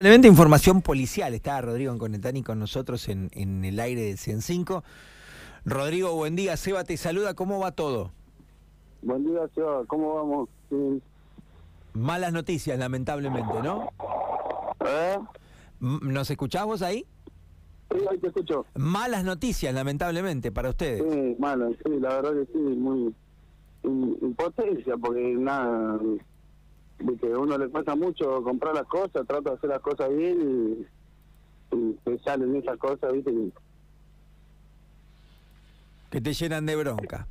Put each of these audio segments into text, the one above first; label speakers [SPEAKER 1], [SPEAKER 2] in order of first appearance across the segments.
[SPEAKER 1] Elemento información policial. Está Rodrigo Conetani con nosotros en, en el aire del 105. Rodrigo, buen día. Seba te saluda. ¿Cómo va todo?
[SPEAKER 2] Buen día, Seba. ¿Cómo vamos? Sí.
[SPEAKER 1] Malas noticias, lamentablemente, ¿no?
[SPEAKER 2] ¿Eh?
[SPEAKER 1] ¿Nos escuchamos ahí?
[SPEAKER 2] Sí, ahí te escucho.
[SPEAKER 1] Malas noticias, lamentablemente, para ustedes.
[SPEAKER 2] Sí, malo, sí, la verdad que sí, muy impotencia, porque nada, viste, a uno le cuesta mucho comprar las cosas, trata de hacer las cosas bien y, y te salen esas cosas, viste,
[SPEAKER 1] Que te llenan de bronca.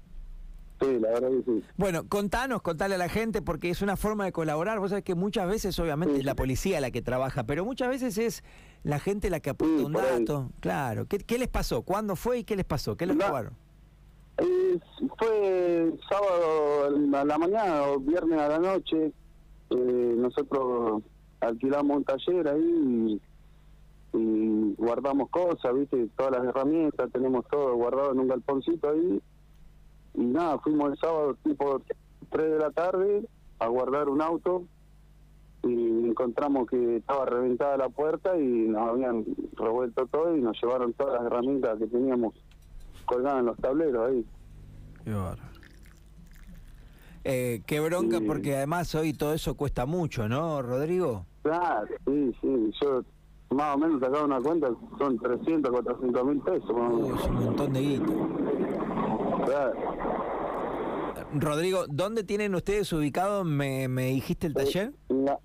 [SPEAKER 2] sí, la verdad que sí.
[SPEAKER 1] Bueno, contanos, contale a la gente, porque es una forma de colaborar. Vos sabés que muchas veces, obviamente,
[SPEAKER 2] Sí.
[SPEAKER 1] es la policía la que trabaja, pero muchas veces es la gente la que apunta
[SPEAKER 2] Sí,
[SPEAKER 1] un
[SPEAKER 2] ahí.
[SPEAKER 1] dato. Claro. ¿Qué, qué les pasó? ¿Cuándo fue y qué les pasó? ¿Qué les
[SPEAKER 2] No.
[SPEAKER 1] robaron?
[SPEAKER 2] Eh, fue sábado a la mañana o viernes a la noche. Eh, nosotros alquilamos un taller ahí y, guardamos cosas, ¿viste? Todas las herramientas, tenemos todo guardado en un galponcito ahí. Y nada, fuimos el sábado tipo 3 de la tarde a guardar un auto y encontramos que estaba reventada la puerta y nos habían revuelto todo y nos llevaron todas las herramientas que teníamos colgadas en los tableros ahí.
[SPEAKER 1] Qué bárbaro. Eh, qué bronca,
[SPEAKER 2] Sí.
[SPEAKER 1] porque además hoy todo eso cuesta mucho, ¿no, Rodrigo?
[SPEAKER 2] Claro, sí, sí. Yo más o menos sacaba una cuenta, son 300, 400 mil pesos.
[SPEAKER 1] Uy, es un montón de guita.
[SPEAKER 2] Claro.
[SPEAKER 1] Rodrigo, ¿dónde tienen ustedes ubicado, me, me dijiste el taller?
[SPEAKER 2] En la,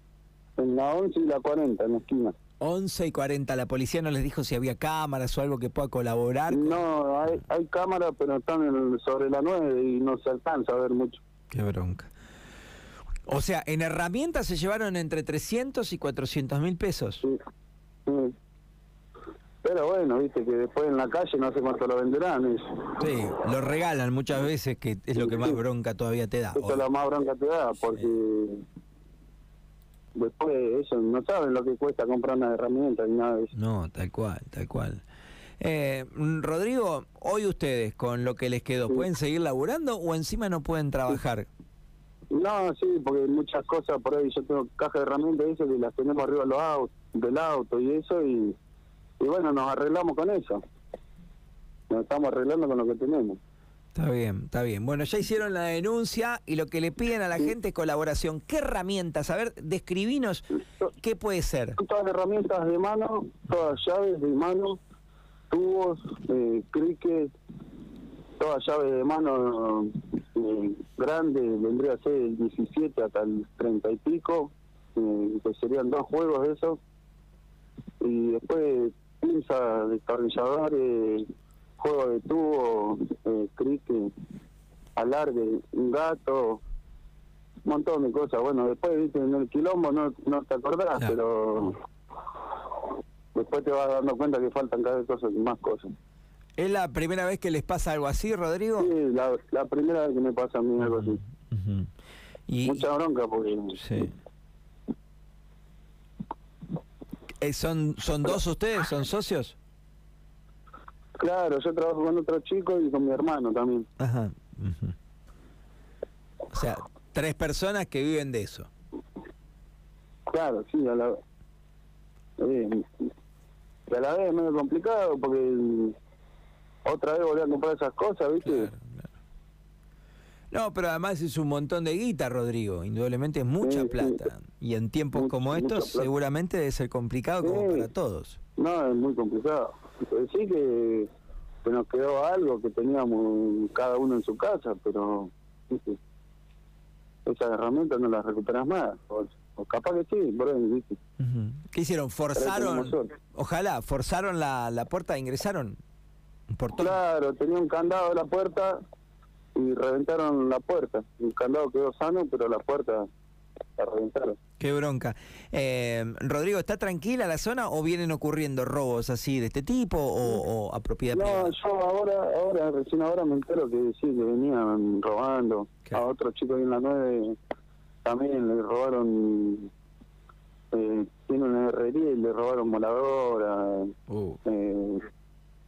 [SPEAKER 2] en la 11 y la 40, en la esquina.
[SPEAKER 1] 11 y 40. ¿La policía no les dijo si había cámaras o algo que pueda colaborar?
[SPEAKER 2] No, hay, hay cámaras, pero están en- sobre la 9 y no se alcanza a ver mucho.
[SPEAKER 1] Qué bronca. O sea, en herramientas se llevaron entre 300 y 400 mil pesos.
[SPEAKER 2] Sí. Sí. Pero bueno, viste que después en la calle no sé cuánto lo venderán. Eso,
[SPEAKER 1] Sí, lo regalan muchas veces, que es lo que más bronca todavía te da.
[SPEAKER 2] Eso es lo más bronca que da, porque después ellos no saben lo que cuesta comprar una herramienta ni nada de eso.
[SPEAKER 1] No, tal cual, tal cual. Eh, Rodrigo, hoy ustedes, con lo que les quedó. ¿pueden seguir laburando o encima no pueden trabajar?
[SPEAKER 2] No, sí, porque muchas cosas por ahí, yo tengo caja de herramientas y eso que las tenemos arriba de los au- del auto y eso, y, y bueno, nos arreglamos con eso. Nos estamos arreglando con lo que tenemos.
[SPEAKER 1] Está bien, está bien. Bueno, ya hicieron la denuncia y lo que le piden a la
[SPEAKER 2] Sí.
[SPEAKER 1] gente es colaboración. ¿Qué herramientas? A ver, describinos qué puede ser.
[SPEAKER 2] Todas herramientas de mano, todas llaves de mano, tubos, eh, criques, todas llaves de mano eh, grandes, vendría a ser el 17 hasta el 30 y pico, eh, que serían dos juegos de esos. Y después pinzas, destornilladores, juego de tubo, eh, crique, alargue, un gato, un montón de cosas. Bueno, después, viste, en el quilombo no, no te acordás, pero después te vas dando cuenta que faltan cada vez cosas, más cosas.
[SPEAKER 1] ¿Es la primera vez que les pasa algo así, Rodrigo?
[SPEAKER 2] Sí, la, la primera vez que me pasa a mí algo así.
[SPEAKER 1] Y,
[SPEAKER 2] Mucha bronca porque...
[SPEAKER 1] sí. Eh, ¿Son, ¿Son dos ustedes? ¿Son socios?
[SPEAKER 2] Claro, yo trabajo con otro chico y con mi hermano también.
[SPEAKER 1] Ajá. O sea, tres personas que viven de eso.
[SPEAKER 2] Claro, sí, a la, eh, y a la vez es medio complicado porque otra vez volví a comprar esas cosas, ¿viste?
[SPEAKER 1] Claro, claro. No, pero además es un montón de guita, Rodrigo. Indudablemente es mucha
[SPEAKER 2] Sí, sí.
[SPEAKER 1] plata. Y en tiempos como estos seguramente debe ser complicado como para todos.
[SPEAKER 2] No, es muy complicado. Pues sí que, que nos quedó algo que teníamos cada uno en su casa, pero esas herramientas no las recuperas más. O capaz que sí, por ahí, ¿viste?
[SPEAKER 1] Ujú. ¿Qué hicieron? ¿Forzaron? Ojalá, ¿forzaron la, la puerta? ¿Ingresaron? ¿Un portón?
[SPEAKER 2] Claro, tenía un candado de la puerta y reventaron la puerta. El candado quedó sano, pero la puerta la reventaron.
[SPEAKER 1] Qué bronca. Eh, Rodrigo, ¿está tranquila la zona o vienen ocurriendo robos así de este tipo o, o a propiedad
[SPEAKER 2] No,
[SPEAKER 1] privada?
[SPEAKER 2] yo ahora, ahora, recién ahora me entero que sí, que venían robando. A otro chico ahí en la 9 también le robaron, eh, tiene una herrería y le robaron moladora,
[SPEAKER 1] Uh,
[SPEAKER 2] eh,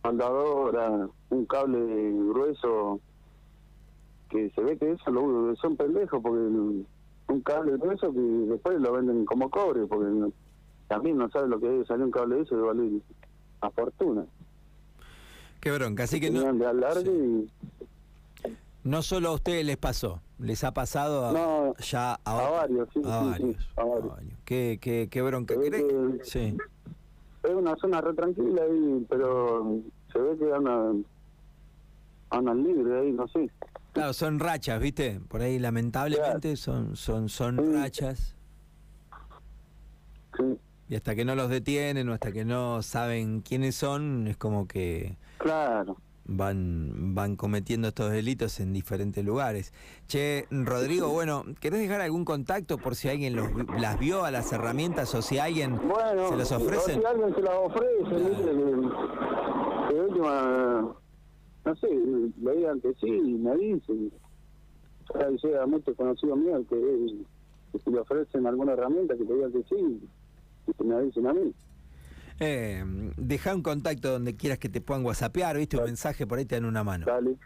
[SPEAKER 2] soldadora, un cable grueso, que se ve que eso lo, son pendejos, porque el- un cable grueso que después lo venden como cobre, porque no- también no sabe lo que es salir un cable de eso de valer a fortuna.
[SPEAKER 1] Qué bronca, así que no...
[SPEAKER 2] De alargue
[SPEAKER 1] sí.
[SPEAKER 2] y
[SPEAKER 1] No solo a ustedes les pasó, les ha pasado a-
[SPEAKER 2] No,
[SPEAKER 1] ya a,
[SPEAKER 2] a varios, sí,
[SPEAKER 1] a
[SPEAKER 2] sí,
[SPEAKER 1] varios,
[SPEAKER 2] sí, a
[SPEAKER 1] a
[SPEAKER 2] varios.
[SPEAKER 1] varios. Qué, qué, qué bronca.
[SPEAKER 2] Que-
[SPEAKER 1] Sí.
[SPEAKER 2] es una zona re tranquila ahí, pero se ve que andan, andan libres ahí, no sé.
[SPEAKER 1] Claro, son rachas, ¿viste? Por ahí lamentablemente son son son
[SPEAKER 2] Sí.
[SPEAKER 1] rachas
[SPEAKER 2] Sí,
[SPEAKER 1] y hasta que no los detienen o hasta que no saben quiénes son, es como que
[SPEAKER 2] claro.
[SPEAKER 1] Van van cometiendo estos delitos en diferentes lugares. Che, Rodrigo, bueno, ¿querés dejar algún contacto por si alguien los, las vio a las herramientas o si alguien
[SPEAKER 2] Bueno,
[SPEAKER 1] se las
[SPEAKER 2] o
[SPEAKER 1] ofrecen?
[SPEAKER 2] si alguien se las ofrece,
[SPEAKER 1] Claro.
[SPEAKER 2] de última, no sé, le digan que sí, me dicen. Sea mucho conocido mío que, que si le ofrecen alguna herramienta, que te digan que sí, y que me dicen a mí.
[SPEAKER 1] Eh, deja un contacto donde quieras que te puedan whatsappear, ¿viste? Un mensaje por ahí te dan una mano.
[SPEAKER 2] Dale.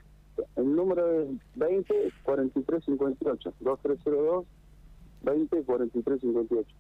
[SPEAKER 2] El número es 20 43 58, 2302 20 43 58.